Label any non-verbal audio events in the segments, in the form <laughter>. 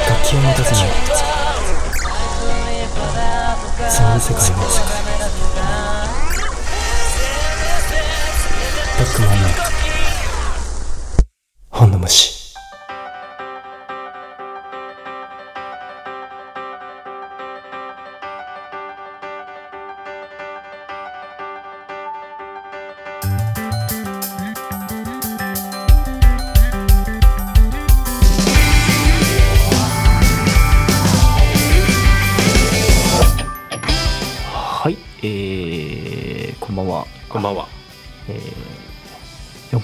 楽器を持たせないそんな世界の世界。バックマンの本の虫。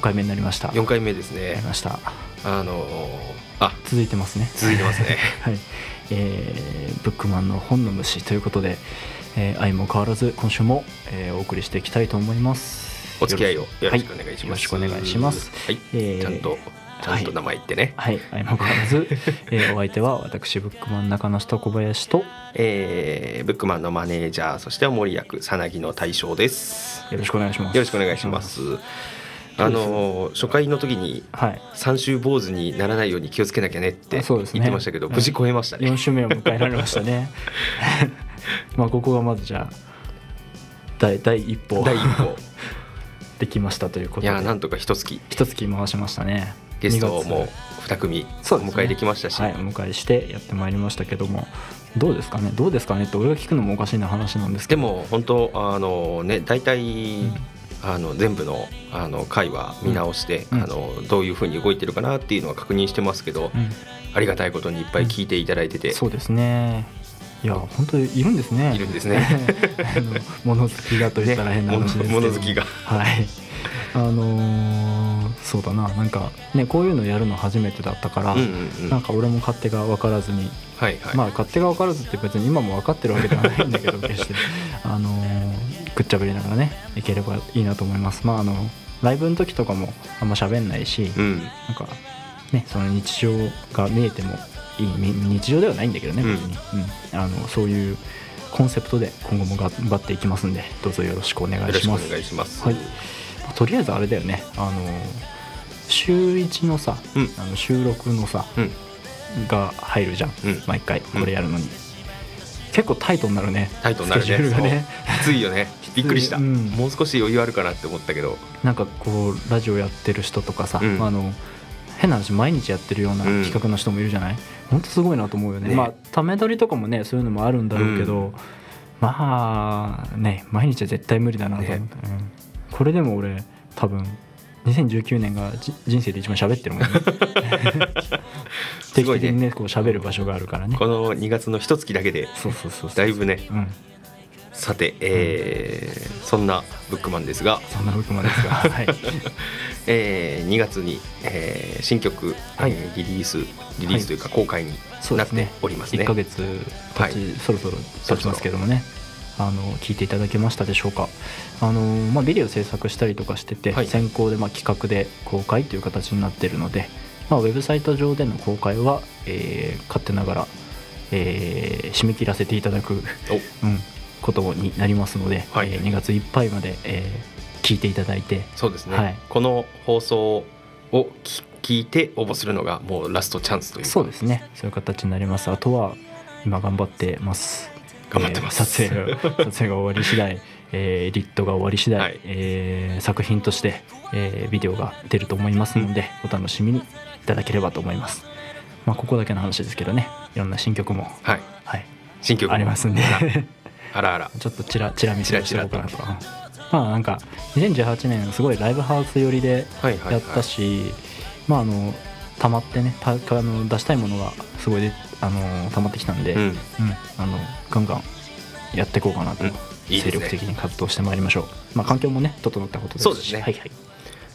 回目になりました。4回目ですやりね。ました。あのーあ、続いてますね。続いてますね。<laughs> はい、えー、ブックマンの本の虫ということで、えー、愛も変わらず今週も、えー、お送りしていきたいと思います。お付き合いをよろしくおはい願いします。よろしくお願いします。はい。えーちゃんと、ちゃんと名前言ってね。はい、愛も変わらず、<laughs> えー、お相手は私ブックマン中野下小林とえー、ブックマンのマネージャー、そして森役、さなぎの大将です。よろしくお願いします。よろしくお願いします。あのー初回の時にはい。三週坊主にならないように気をつけなきゃねって言ってましたけど、無事超えましたね。4週目を迎えられましたね。<laughs> まあここがまずじゃあ第第一歩。第一歩。<laughs> できましたということで。いやー、なんとか一月。一月回しましたね。ゲスト2も二組お迎えできましたし、はい、お迎えしてやってまいりましたけども。どうですかね？どうですかねって俺が聞くのもおかしいな話なんですけど。でも本当あのね大体、あの全部のあの回は見直して、うん。あのどういうふうに動いてるかなっていうのは確認してますけど、うん。ありがたいことにいっぱい聞いていただいてて、そうですね。いや本当にいるんですね。いるんですね。<laughs> 物好きがと言ったら変な話ですけど、ね物好きが。はい。あのーそうだな。なんかねこういうのやるの初めてだったから、うんうんうん。なんか俺も勝手が分からずに、はいはい、まあ勝手が分からずって別に今も分かってるわけではないんだけど決して。<laughs> あのーくっちゃべりながらねいければいいなと思います。まああのライブの時とかもあんま喋んないし、うん。なんかねその日常が見えてもいい。み日常ではないんだけどねうん。別に、うん。あのそういうコンセプトで今後も頑張っていきますんでどうぞよろしくお願いします。願いします。はい。とりあえずあれだよね。あの週一のさ、うん。あの収録のさうん。が入るじゃん、うん。毎回これやるのに、結構タイトになるね。タイトになるね。そう。きついよね。<laughs> びっくりした、うん。もう少し余裕あるかなって思ったけど。なんかこうラジオやってる人とかさ、うん。あの変な話毎日やってるようなうん企画の人もいるじゃない、ほんとすごいなと思うよね。ね。まあため撮りとかもねそういうのもあるんだろうけど、うん。まあね毎日は絶対無理だなと思って、ね。うん。これでも俺多分2019年が人生で一番喋ってるもんねね定期的にねこう喋る場所があるからねこの2月の一月だけでだいぶねうんさて、えーそんなブックマンですが、そんな僕までですがはいえー2月に、えー新曲、はいリリースリリースというか公開になってそうですねおりますね。1ヶ月経ち、そろそろ経ちますけどもねあの聞いていただけましたでしょうかあの、まあ、ビデオ制作したりとかしてて、はい。先行でまあ企画で公開という形になってるので、まあ、ウェブサイト上での公開は、えー勝手ながら、えー締め切らせていただく、<laughs> うん、ことになりますので、はい。えー2月いっぱいまで、えー聞いていただいてそうですね、はい。この放送を聞聞いて応募するのがもうラストチャンスというか。そうですね。そういう形になります。あとは今頑張ってます。頑張ってます。えー撮影が <laughs> 撮影が終わり次第、えーリットが終わり次第、はい。えー作品として、えービデオが出ると思いますので、お楽しみにいただければと思います。まあここだけの話ですけどね。いろんな新曲も、はい。はい、新曲も。ありますんで。あら。<laughs> あらちょっとちらちら見せしておこうかなと。かまあなんか2018年すごいライブハウス寄りではいはいはい。やったし、まああの溜まってねたあの出したいものがすごいであの溜まってきたんで、うん。うん、あのガンガンやっていこうかなと、うん精力的に活動してまいりましょう。まあ環境もね整ったことですし、ね。はいはい。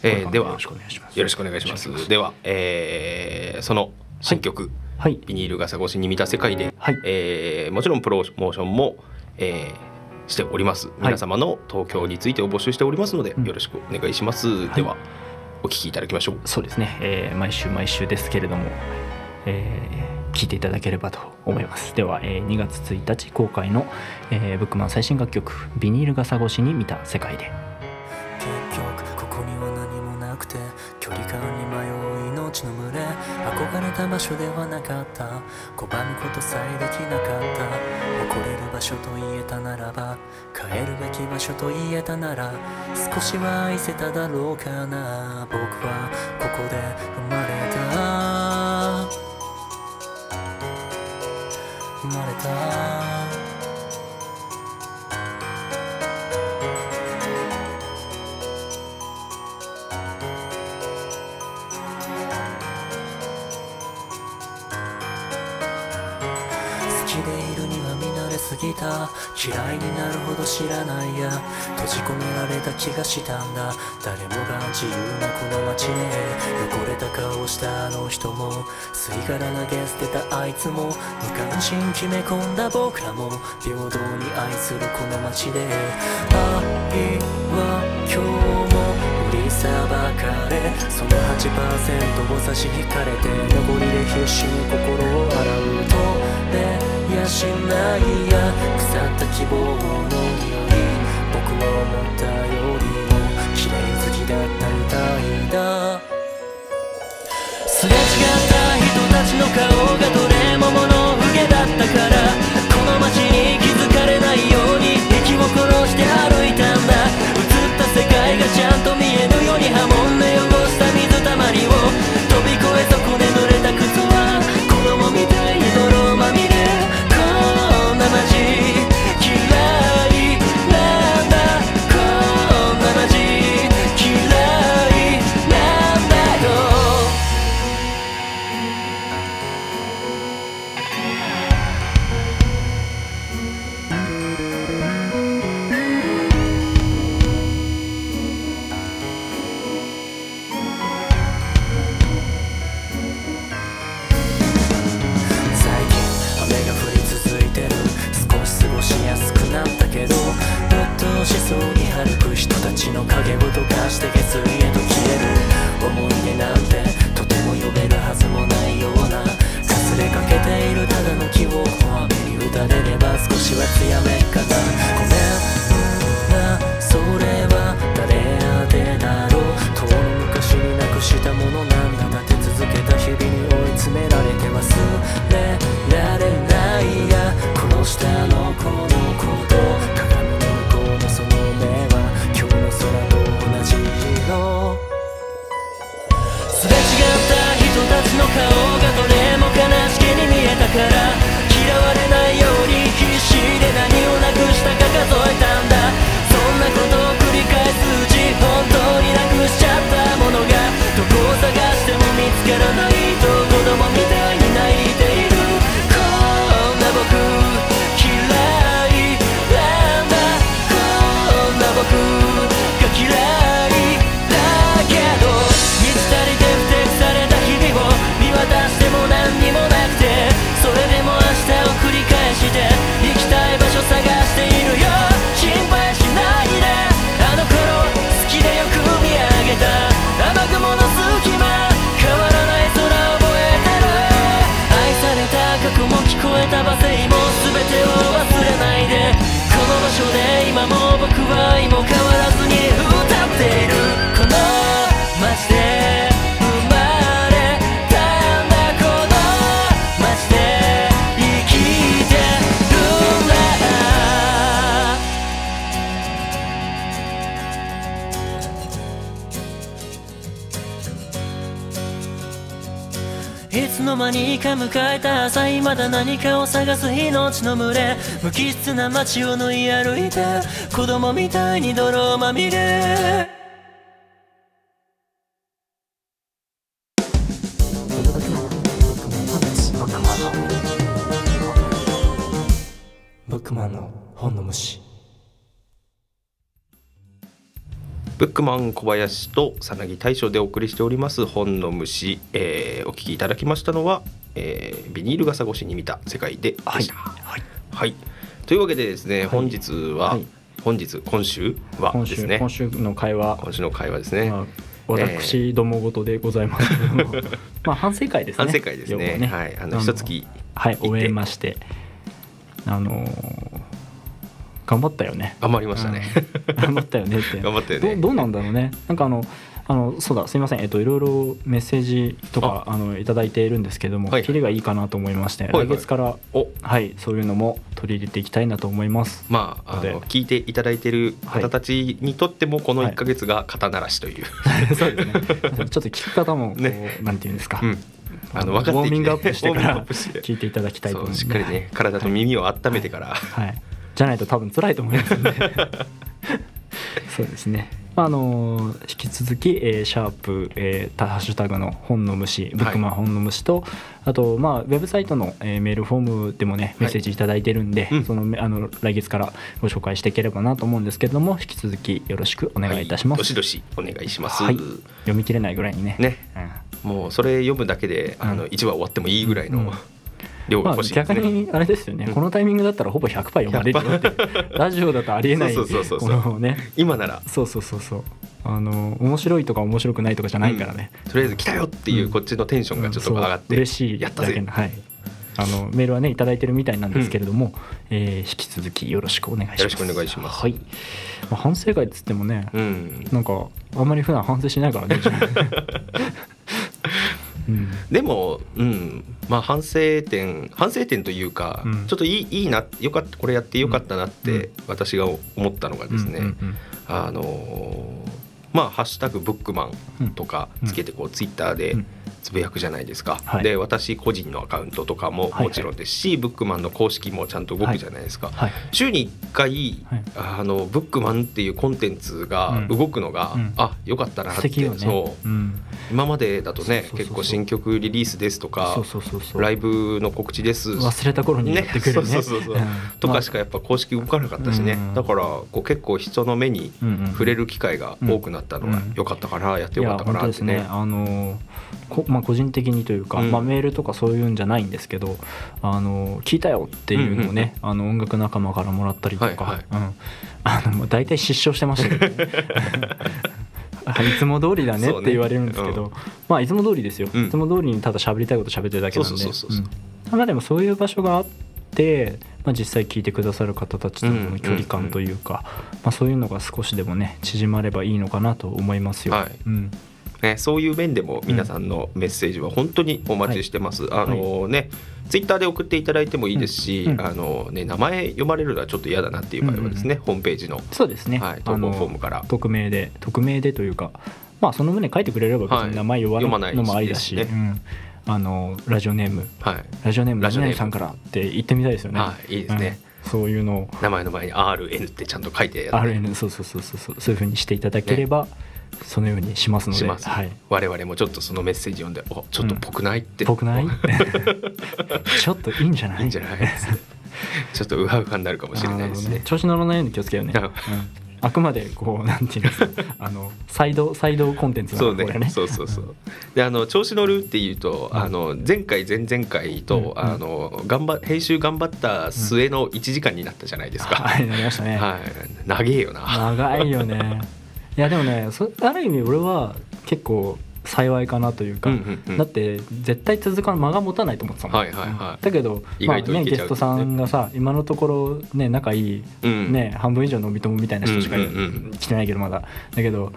えーではよろしくお願いします。よろしくお願いします。では、えーその新曲、はい。ビニール傘越しに見た世界で、はい。えーもちろんプロモーションも、えーしております。皆様の東京についてを募集しておりますので、うん。よろしくお願いします、ではお聞きいただきましょう。そうですね、えー毎週毎週ですけれども、えー聞いていただければと思います。では、えー2月1日公開の、えーブックマン最新楽曲「ビニール傘越しに見た世界で」結局ここには何もなくて距離感に迷う命の群れ。憧れた場所ではなかった。拒むことさえできなかった。誇れる場所と言えたならば帰るべき場所と言えたなら少しは愛せただろうかな。僕はここで生まれた。生まれた。好きでいるには見慣れすぎた。嫌いになるほど知らないや閉じ込められた気がしたんだ。誰もが自由なこの街ね汚れた顔をしたあの人も吸い殻投げ捨てたあいつも無関心決め込んだ僕らも平等に愛するこの街で。愛は今日も売りさばかれ。その8%を差し引かれて残りで必死に心を洗う。とれやしないや腐った希望の匂思ったよりも綺麗好きだったみたいだ。すれ違った人たちの顔がどれも物憂げだったからこの街に気づかれないように息を殺して歩いたんだ。映った世界がちゃんと見えるように波紋で汚した水たまりを。迎えた朝まだ何かを探す命の群れ。無機質な街を縫い歩いて子供みたいに泥まみれ。ブックマンの本の虫ブックマン小林とさなぎ大将でお送りしております本の虫、えーお聞きいただきましたのは、えービニール傘越しに見た世界ででした。はい、というわけでですね、本日は、はい。本日今週は今週ですね。今週の会話、今週の会話ですね、まあ、私どもごとでございます。けども、<laughs> まあ反省会ですね。反省会ですね。要ははい。あの一月はい終えまして。あのー頑張ったよね。頑張りましたね、うん。頑張ったよねって。<laughs> 頑張ったよね。どどうなんだろうね。なんかあのあのそうだすみません。えっといろいろメッセージとかあ。のいただいているんですけども、はいキリがいいかなと思いまして、はいはい。来月からお。はいそういうのも取り入れていきたいなと思います。まああでの聞いていただいてい。る方たちにとってもこのはい。1か月が肩慣らしという、<laughs> そうですね。ちょっと聞き方もこう、ね。なんていうんですか。うん。あの分かっていウォーミングアップしてから聞いていただきたいと思うんでそうしっかりね体と耳を温めてから、はい、じゃないと多分辛いと思いますんで。<laughs> そうですねあの引き続き、えーシャープ、えーハッシュタグの本の虫ブックマン本の虫と、あとまあウェブサイトの、えーメールフォームでもねメッセージいただいてるんで、うん。そのあの来月からご紹介していければなと思うんですけれども引き続きよろしくお願いいたします、どしどしお願いします、はい。読み切れないぐらいにね。ね。うん。もうそれ読むだけであのうん。1話終わってもいいぐらいうん。の量がまあ、欲しいですね、逆にあれですよね、うん。このタイミングだったらほぼ100%読まれるよってラジオだとありえない。そうそうそうそうこのね。今なら。そうそうそうそう。あの面白いとか面白くないとかじゃないからね、とりあえず来たよっていううん。こっちのテンションがちょっと上がって、そう嬉しいやったぜ。だけのはい。あのメールはねいただいてるみたいなんですけれども、えー引き続きよろしくお願いします。よろしくお願いします。はい、まあ、反省会っつってもね、うん。なんかあんまり普段反省しないからね <laughs> うん。でも、うん、まあ反省点反省点というか、うん。ちょっといいいいなよかったこれやってよかったなって私が思ったのがですね、うんうんあのーまあ「ハッシュタグブックマン」とかつけてこうツイッターでうんつぶやくじゃないですか、はい。で私個人のアカウントとかもはい。もちろんですし、ブックマンの公式もちゃんと動くじゃないですか、はい。週に1回、はい。あのブックマンっていうコンテンツが動くのが、うん。あよかったなって、ね。そう。うん、今までだとね結構新曲リリースですとかライブの告知です。忘れた頃にやってくるね。ねそうそうそうそう。ん。とかしかやっぱ公式動かなかったしね、うん。だからこう結構人の目に触れる機会が多くなったのはうん。良かったかな、やってよかったかなってね。ね。あのこまあ、個人的にというか、うん。まあ、メールとかそういうんじゃないんですけどあの聞いたよっていうのをね、あの音楽仲間からもらったりとか、はいはい。うん、あの大体失笑してましたけど、ね、<laughs> はいいつも通りだねって言われるんですけど、そうねまあいつも通りですよ、うん。いつも通りにただ喋りたいこと喋ってるだけなんで。まあでもそういう場所があって、まあ、実際聞いてくださる方たちとの距離感というか、まあ、そういうのが少しでもね縮まればいいのかなと思いますよ。はい。うんね、そういう面でも皆さんのメッセージは本当にお待ちしてます。あのね、ツイッターで送っていただいてもいいですし、うん。うん。あのね名前読まれるのはちょっと嫌だなっていう場合はですね、ホームページのそうですね、はい投稿フォームから。匿名で匿名でというかまあその旨書いてくれれば別はい。に名前呼ばな読まないいのもありだし、ですね。うん。あのラジオネーム。はい、ラジオネームラジオネーム。さんからって言ってみたいですよね。はいいいですね。うん。そういうのを。名前の前に RN ってちゃんと書いてやって。RN そうそうそうそうそう。そういうふうにしていただければ、そのようにしますのではい、我々もちょっとそのメッセージ読んでおちょっとぽくない？って、ぽくない？<laughs> ちょっといいんじゃない？いいんじゃない？<laughs> ちょっとウハウハになるかもしれないですね。あーなるほど調子乗らないように気をつけようね、うんうん。あくまでこうなんていうんですかあの <laughs> サイドサイドコンテンツなそうね。ね。そうそうそう。であの調子乗るっていうと、うん。あの前回前々回と、うん。あの頑張編集頑張った末の1時間になったじゃないですか、はいなりましたね、はい。長えよな、長いよねいやでもねそある意味俺は結構幸いかなというか、うんうんうん。だって絶対続かん間が持たないと思ってたもん、はいはいはい。だけど意まあね、ゲストさんがさ今のところね仲いい、うん。ね半分以上のお人みたいな人しかうんうんうん。来てないけどまだ。だけど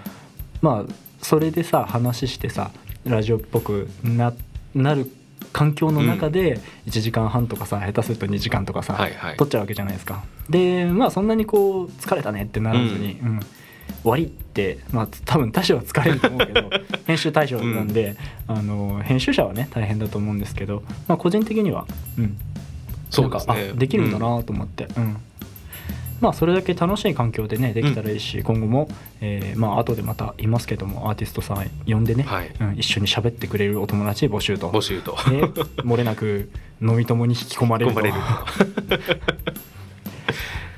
まあそれでさ話してさラジオっぽくななる環境の中で1時間半とかさ下手すると2時間とかさ、はいはい。取っちゃうわけじゃないですか。でまあそんなにこう疲れたねってならずに、うん終わりってまあ多分大将は疲れると思うけど <laughs> 編集対象なんで、あの編集者はね大変だと思うんですけど、まあ、個人的には、うん、そうですね。できるんだなと思って、うん。まあそれだけ楽しい環境でねできたらいいし、今後も、えーまあ後でまた言いますけどもアーティストさん呼んでね、はい。うん、一緒に喋ってくれるお友達募集と。募集と。で漏れなく飲み友に引き込まれると。込まれる <laughs>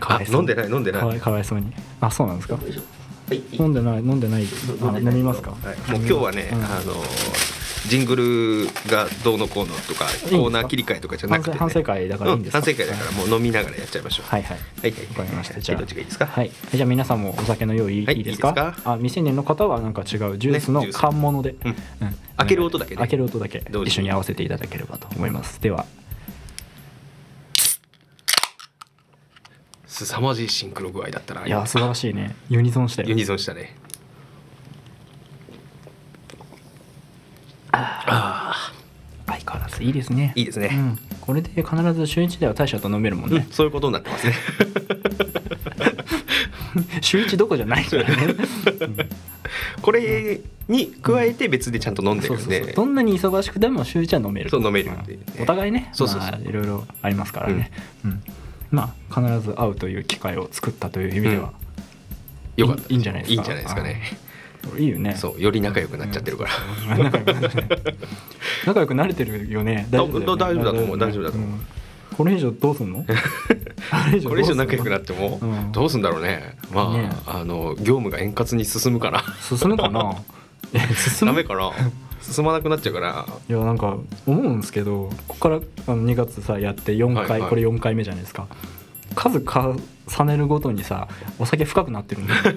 かわいそうあ飲んでない飲んでない。かわいかわいそうに。あそうなんですか？はい飲んでない飲んでない。あ飲みますか、はい、もう今日はね、うん。あのジングルがどうのこうのとかコーナー切り替えとかじゃなくて、ね、反省会だからいいんですか？うん反省会だからもう飲みながらやっちゃいましょう。はいはい。はいはい。わかりました。じじゃあどっちがいいですか？はい、じゃあ皆さんもお酒の用意はい。いいですか,、あ未成年の方はなんか違うジュースの缶物で、うん。うん。開ける音だけね。開ける音だけ一緒に合わせていただければと思います。では凄まじいシンクロ具合だったな。いや素晴らしいね。ユニゾンしたよ。ユニゾンしたね。あ相変わらずいいですね。いいですね。うん、これで必ず週1では大社と飲めるもんあ、うんね、そういうことになってますね。<laughs> 週1どこじゃないからね。これに加えて別でちゃんと飲んでるんで。そうどんなに忙しくても週1は飲める。そう飲めるね。ん。お互いね。そうそうそう。まあいろいろありますからね、うんまあ必ず会うという機会を作ったという意味では、よかった。いいんじゃないですか。いいんじゃないですかね。いいよね。そうより仲良くなっちゃってるから、う <laughs> ん仲良くなれてる仲良くなれてるよね。大丈夫だと思う。大丈夫だと思う。ん。こ <laughs> れ以上どうすんの？これ以上仲良くなってもうん。どうすんだろうね。まあねあの業務が円滑に進むから。進むかな？え進む？ダメかな？進まなくなっちゃうから。いやなんか思うんですけどここからあの2月さやって4回、はいはい。これ4回目じゃないですか。数重ねるごとにさお酒深くなってるんだよ <laughs>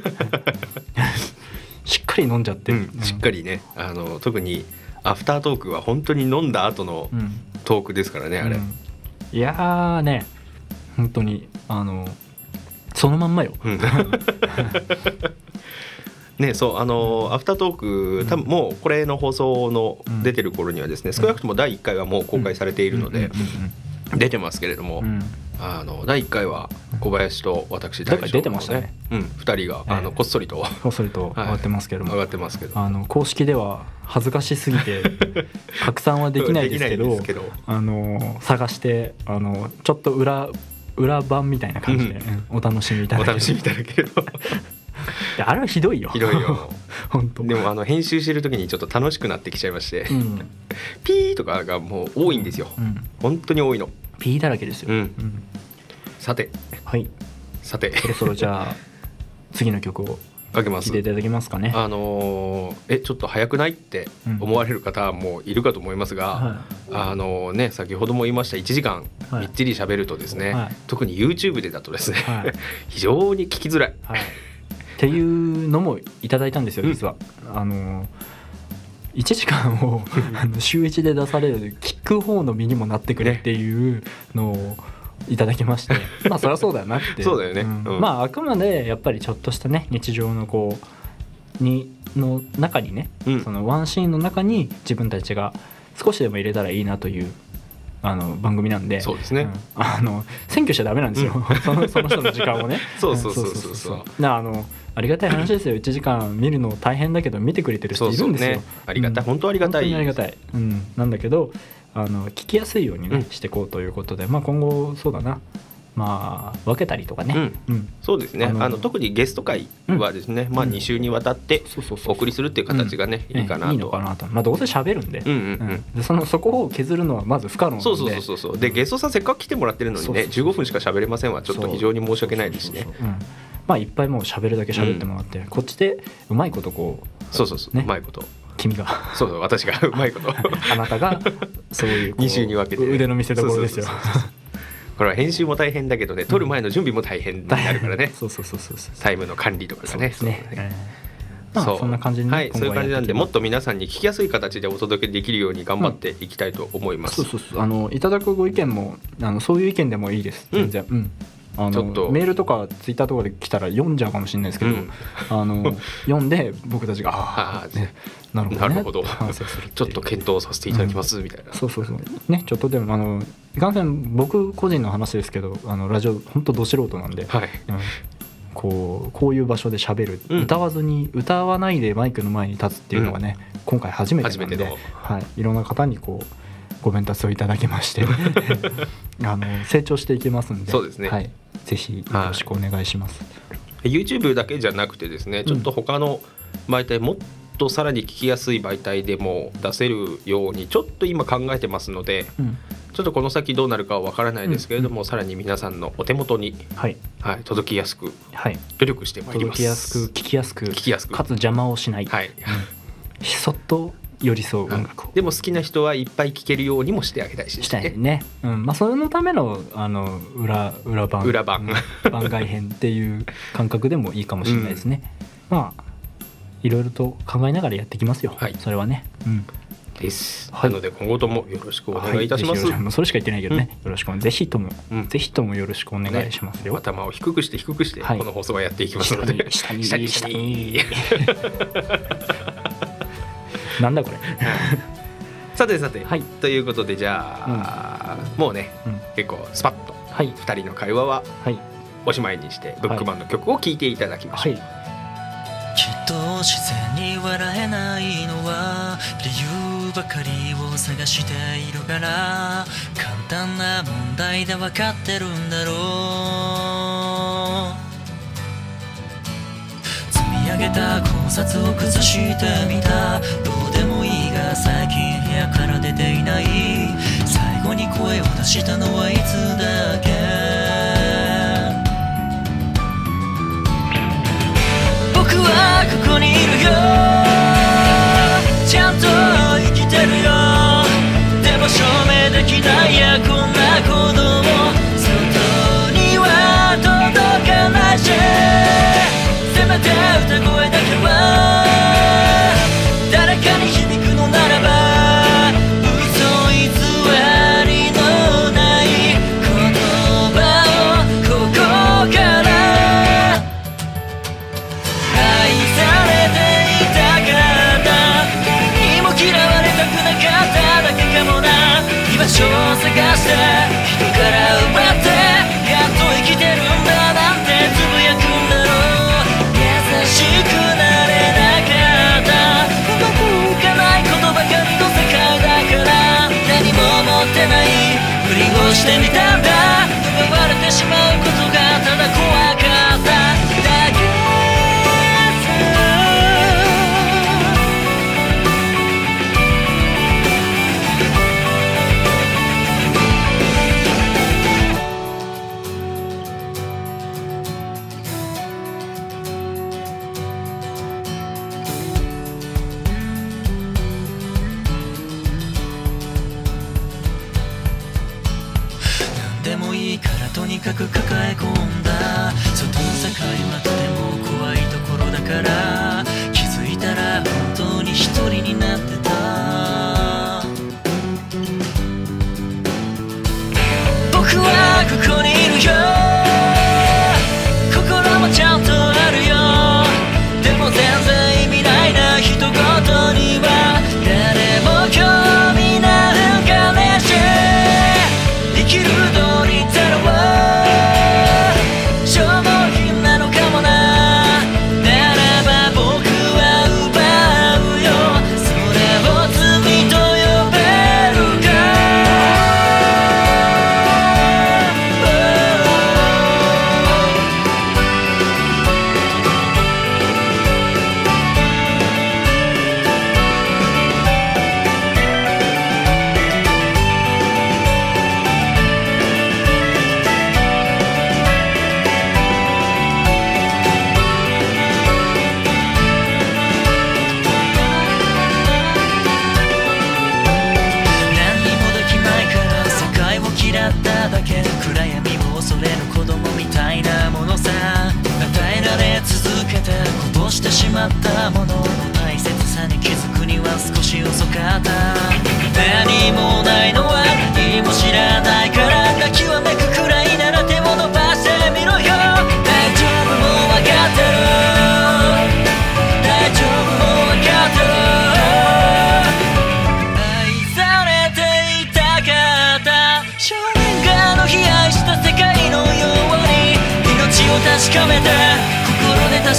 しっかり飲んじゃってる、うんしっかりね。あの特にアフタートークは本当に飲んだ後のうん。トークですからねあれ、うん。いやーね。本当にあのそのまんまよ。うん <laughs> ねそうあのアフタートーク多分もうこれの放送のうん。出てる頃にはですね少なくとも第1回はもう公開されているので出てますけれども、あの第1回は小林と私だから出てましたね。うん、2人があのええこっそりとこっそりと上がってますけども、上がってますけど。あの公式では恥ずかしすぎて <laughs> 拡散はできないですけどあの探してあのちょっと裏裏版みたいな感じで、お楽しみいただける。おあれはひどいよ。ひどいよ。<laughs> 本当。でもあの編集してる時にちょっと楽しくなってきちゃいまして、うん、ピーとかがもう多いんですよ。うん、本当に多いの。P だらけですよ、うん。うん。さて。はい。さて。そろそろじゃあ次の曲をかけます。聴いただけますかね。あのーえちょっと早くないって思われる方もいるかと思いますが、はあのね先ほども言いました1時間はい。みっちり喋るとですね、はい。特に YouTube でだとですね、はい。<laughs> 非常に聞きづらい。はい、っていうのもいただいたんですよ実は、あの1時間をあの週1で出される聞く方の身にもなってくれっていうのをいただきまして、<laughs> まあそりゃそうだよなって。そうだよね。ん。うん。まああくまでやっぱりちょっとしたね日常のこうにの中にね、うん。そのワンシーンの中に自分たちが少しでも入れたらいいなというあの番組なんで。そうですね。ん。あの選挙しちゃダメなんですよ、<laughs> そのその人の時間をね。<laughs> そうそうそうそうそう。うん。なあのありがたい話ですよ。1時間見るの大変だけど見てくれてる人いるんですよ。ね。ありがたい、うん。本当ありがたい。本当にありがたい、うん、なんだけどあの聞きやすいようにね、うんしていこうということで、まあ、今後そうだな。まあ分けたりとかね、うん。そうですね。ああのの特にゲスト会はですね、まあうん2週にわたってお送りするっていう形がね、いいかなと。いいのかなと、まあ、どうせ喋るんで,、うんうんうん。でそのそこを削るのはまず不可能なんで。そうそうそうそうそう。でゲストさんせっかく来てもらってるのにねそうそう15分しか喋れませんはちょっと非常に申し訳ないですしねまあいっぱいもう喋るだけ喋ってもらって、こっちでうまいことこうそうそうそう、ね。うまいこと。君が。そうそう私が <laughs> うまいこと。あなたがそういうこう二週に分けて。ね腕の見せ所ですよそうそうそう。そうこれは編集も大変だけどね撮る前の準備も大変になるからね。そうそうそうそうそうタイムの管理とかがね。そうですね。そうそんな感じはいそういう感じなんでもっと皆さんに聞きやすい形でお届けできるように頑張っていきたいと思います、そうそうそう。あのいただくご意見もあのそういう意見でもいいです。全然。うん、あちょっと。のメールとかツイッターとかで来たら読んじゃうかもしれないですけど、うん。あの <laughs> 読んで僕たちがあああ、ね、なるほど、ね、なるほど。ちょっと検討させていただきますみたいな、そうそうそう。ねちょっとでもあのいかんせん僕個人の話ですけどあのラジオ本当ど素人なんで、はい。うん。こうこういう場所で喋る、うん。歌わずに歌わないでマイクの前に立つっていうのがね、今回初めてなんではい、いろんな方にこうご鞭達をいただきまして <laughs> あの成長していけますんでそうですね。はい、ぜひよろしくお願いします。YouTube だけじゃなくてですねちょっと他の媒体もっとさらに聞きやすい媒体でも出せるようにちょっと今考えてますのでうん。ちょっとこの先どうなるかはわからないですけれども、さらに皆さんのお手元に、はい。はい、届きやすくはい、努力してまいります。届きやすく聞きやすく聞きやすく。かつ邪魔をしない、はい、そっと寄り添う音楽を。でも好きな人はいっぱい聴けるようにもしてあげたいし、したいね、うん。まあ、それのためのあの裏裏番裏番うん。番外編っていう感覚でもいいかもしれないですね、まあいろいろと考えながらやっていきますよ、はい。それはね、うん、です、はい。なので今後ともよろしくお願いいたします、はぜひよろしくそれしか言ってないけどね、よろしくぜひとも、うん。ぜひともよろしくお願いしますよ、頭を低くして低くしてはい。この放送はやっていきますので、下に。下に下になんだこれ。<laughs> さてさて、はい、ということでじゃあ、うん、もうね、うん、結構スパッと二人の会話ははい。おしまいにして、ブックマンの曲を聴いていただきましょう。はい。きっと自然に笑えないのは理由ばかりを探しているから簡単な問題で分かってるんだろう。積み上げた考察を崩してみた。最近部屋から出ていない。最後に声を出したのはいつだけ？僕はここにいるよ。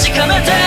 確かめて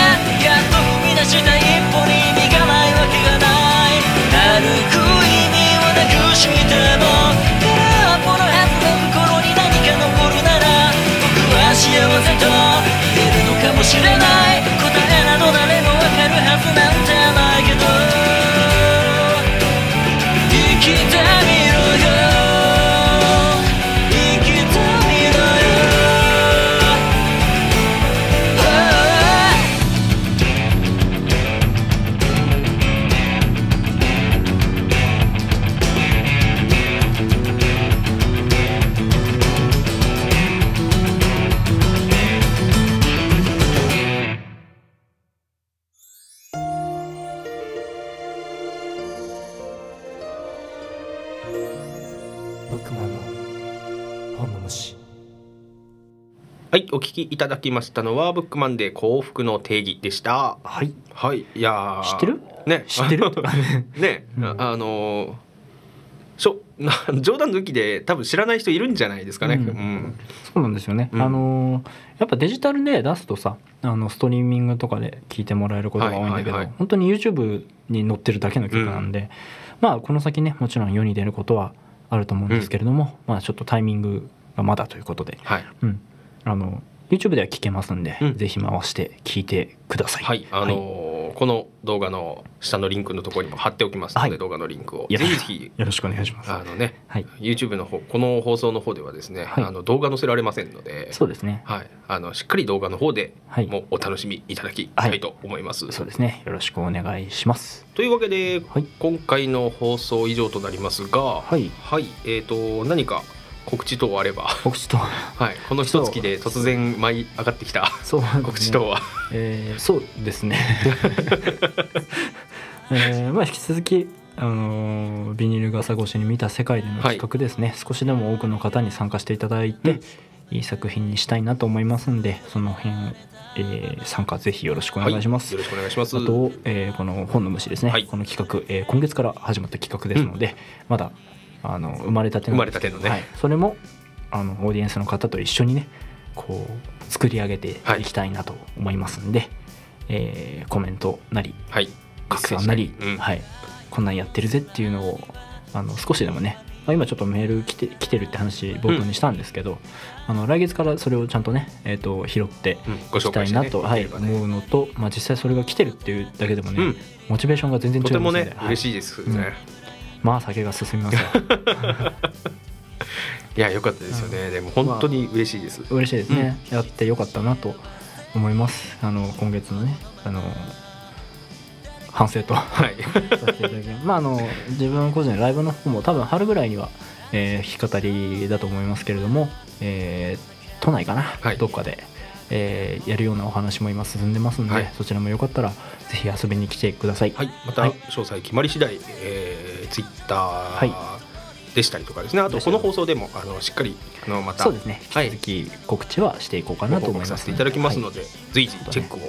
お聞きいただきましたのはブックマンで幸福の定義でした。はい。はい。いや。知ってる？ね。知ってる？<laughs> ね。うん、あ <laughs> のー、しょ <laughs> 冗談抜きで多分知らない人いるんじゃないですかね。うん。うん、そうなんですよね。うん、あのー、やっぱデジタルで出すとさ、あのストリーミングとかで聞いてもらえることが多いんだけど、はいはいはい、本当に YouTube に載ってるだけの曲なんで、まあこの先ねもちろん世に出ることはあると思うんですけれども、まあちょっとタイミングがまだということで、はい、うん。あの YouTube では聞けますんで、うんぜひ回して聞いてください。はい、あのーこの動画の下のリンクのところにも貼っておきますので、はい動画のリンクをぜひぜひよろしくお願いします。あのね、はい、YouTube の方この放送の方ではですね、はいあの動画載せられませんので、そうですね。はい、あのしっかり動画の方ではいもお楽しみいただきたいと思います。そうですね。よろしくお願いします。というわけで、はい今回の放送以上となりますが、はいえっ、と何か告知等あれば、告知と、<laughs> はい、この一月で突然舞い上がってきた。そう。ね <laughs> 告知等は、えーそうですね。<laughs> えーまあ引き続き。あのービニール傘越しに見た世界での企画ですね、少しでも多くの方に参加していただいて、うん。いい作品にしたいなと思いますんでその辺、えー参加ぜひよろしくお願いします、よろしくお願いします。あと、えーこの本の虫ですね、はい。この企画、えー今月から始まった企画ですので、まだあの生まれたてなんですけど生まれたてのね。はい、それもあのオーディエンスの方と一緒にねこう作り上げてい。きたいなと思いますんで、えーコメントなりはい、拡散なり、うん。はい、こんなんやってるぜっていうのをあの少しでもね、まあ、今ちょっとメール来て来てるって話冒頭にしたんですけど、あの来月からそれをちゃんとね、えー、と拾っていきたいなと、紹介してねはい、思うのと、まあ、実際それが来てるっていうだけでもね、うん。モチベーションが全然違とてもいますので、はい。ね嬉しいですね。まあ酒が進みますよ。<laughs> いや良かったですよね。でも本当に嬉しいです。嬉しいですね、やってよかったなと思います。あの今月のねあの反省と。はい。させていただきまああの自分個人のライブの方も多分春ぐらいには、えー弾き語りだと思いますけれども、えー都内かな、はい。どっかで、えーやるようなお話も今進んでますんで、はい。そちらもよかったらぜひ遊びに来てください。はい、またはい。詳細決まり次第、えー、ツイッタはい。ーでしたりとかですね、あとこの放送でもあのしっかりあのまたそうですね。はい引き続き告知はしていこうかなと思います告させていただきますのはい。で、随時チェックを。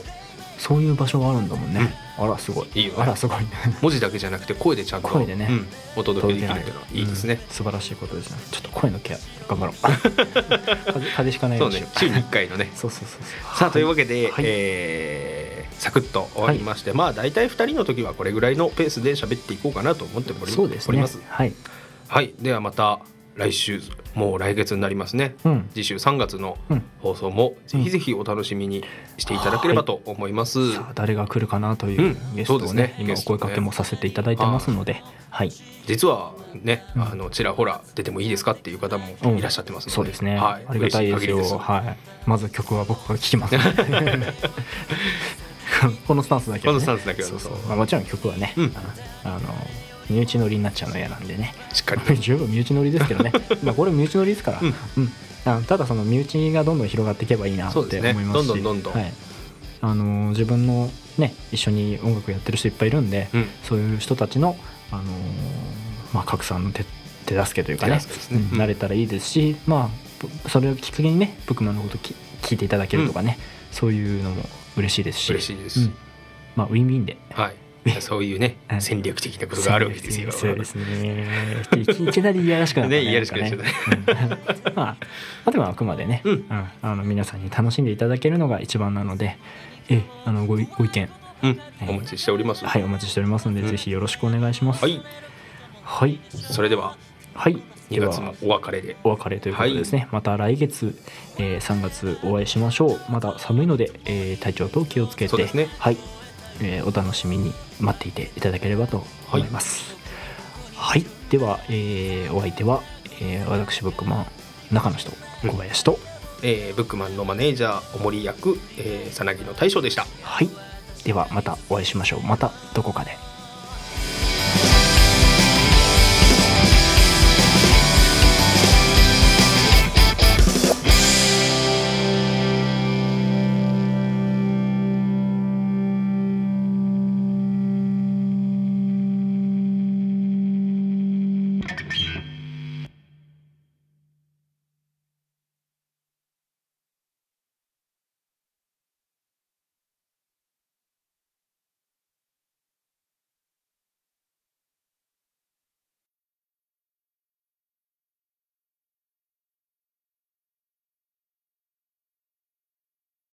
そういう場所があるんだもんね、あらすごい。いいよね。あらすごい文字だけじゃなくて声でちゃんと声でね。うん。お届けできるっていうのはいいですね。うん。素晴らしいことですね。ちょっと声のケア頑張ろう。風邪風邪ひかないよそうしよう。ね。週に1回のね。<laughs> そうそうそうそう。さあというわけで、はい。えーサクッと終わりまして、まあ大体2人の時はこれぐらいのペースで喋っていこうかなと思っておりそうですね。はい。はい、ではまた来週もう来月になりますね。うん。次週3月のうん。放送もぜひぜひお楽しみにしていただければと思います。さあ誰が来るかなといううん。ゲストをそうですね。ね,、今お声かけもさせていただいてますので、はい、実はね、うん。あのちらほら出てもいいですかっていう方もいらっしゃってますので、そうですね、はい、ありがたいですよ。はい、まず曲は僕が聴きます <laughs> <laughs> このスタンスだけは、ね、このスタンスだけはそうまあ、もちろん曲はね、うん。あの身内乗りになっちゃうの嫌なんでね。しっかり <laughs> 十分身内乗りですけどね。<laughs> まあこれ身内乗りですから、うん。うん。あただその身内がどんどん広がっていけばいいなって思いますし。どんどんどんどん。はい、あの自分のね一緒に音楽やってる人いっぱいいるんで、うん。そういう人たちの、あのーまあ、拡散の手手助けというかね。ね。うん。うん。なれたらいいですし、まあ、ぶそれをきっかけにねブックマンのことき聞いていただけるとかね、そういうのも嬉しいですし。嬉しいです。うん。まあ、ウィンウィンで。はい。そういうねうん戦略的なことがあるわけですよ。そうですね。<laughs> いきなりいやらしくなったね。いやらしくなっちゃまあ、まあくまでね、うん。あの皆さんに楽しんでいただけるのが一番なのでえあのごいご意見。うん、お待ちしております。はいお待ちしておりますので、うん。ぜひよろしくお願いします。はい、はい。それでは。はい2では月もお別れで。お別れということでですね、また来月、えー3月お会いしましょう。まだ寒いので、えー体調と気をつけてね。はい、えーお楽しみに待っていていただければと思います。はい、では、えーお相手は、えー私ブックマン中の人小林と、えーブックマンのマネージャーお森役、えー、さなぎの大将でした。はい。ではまたお会いしましょう。またどこかで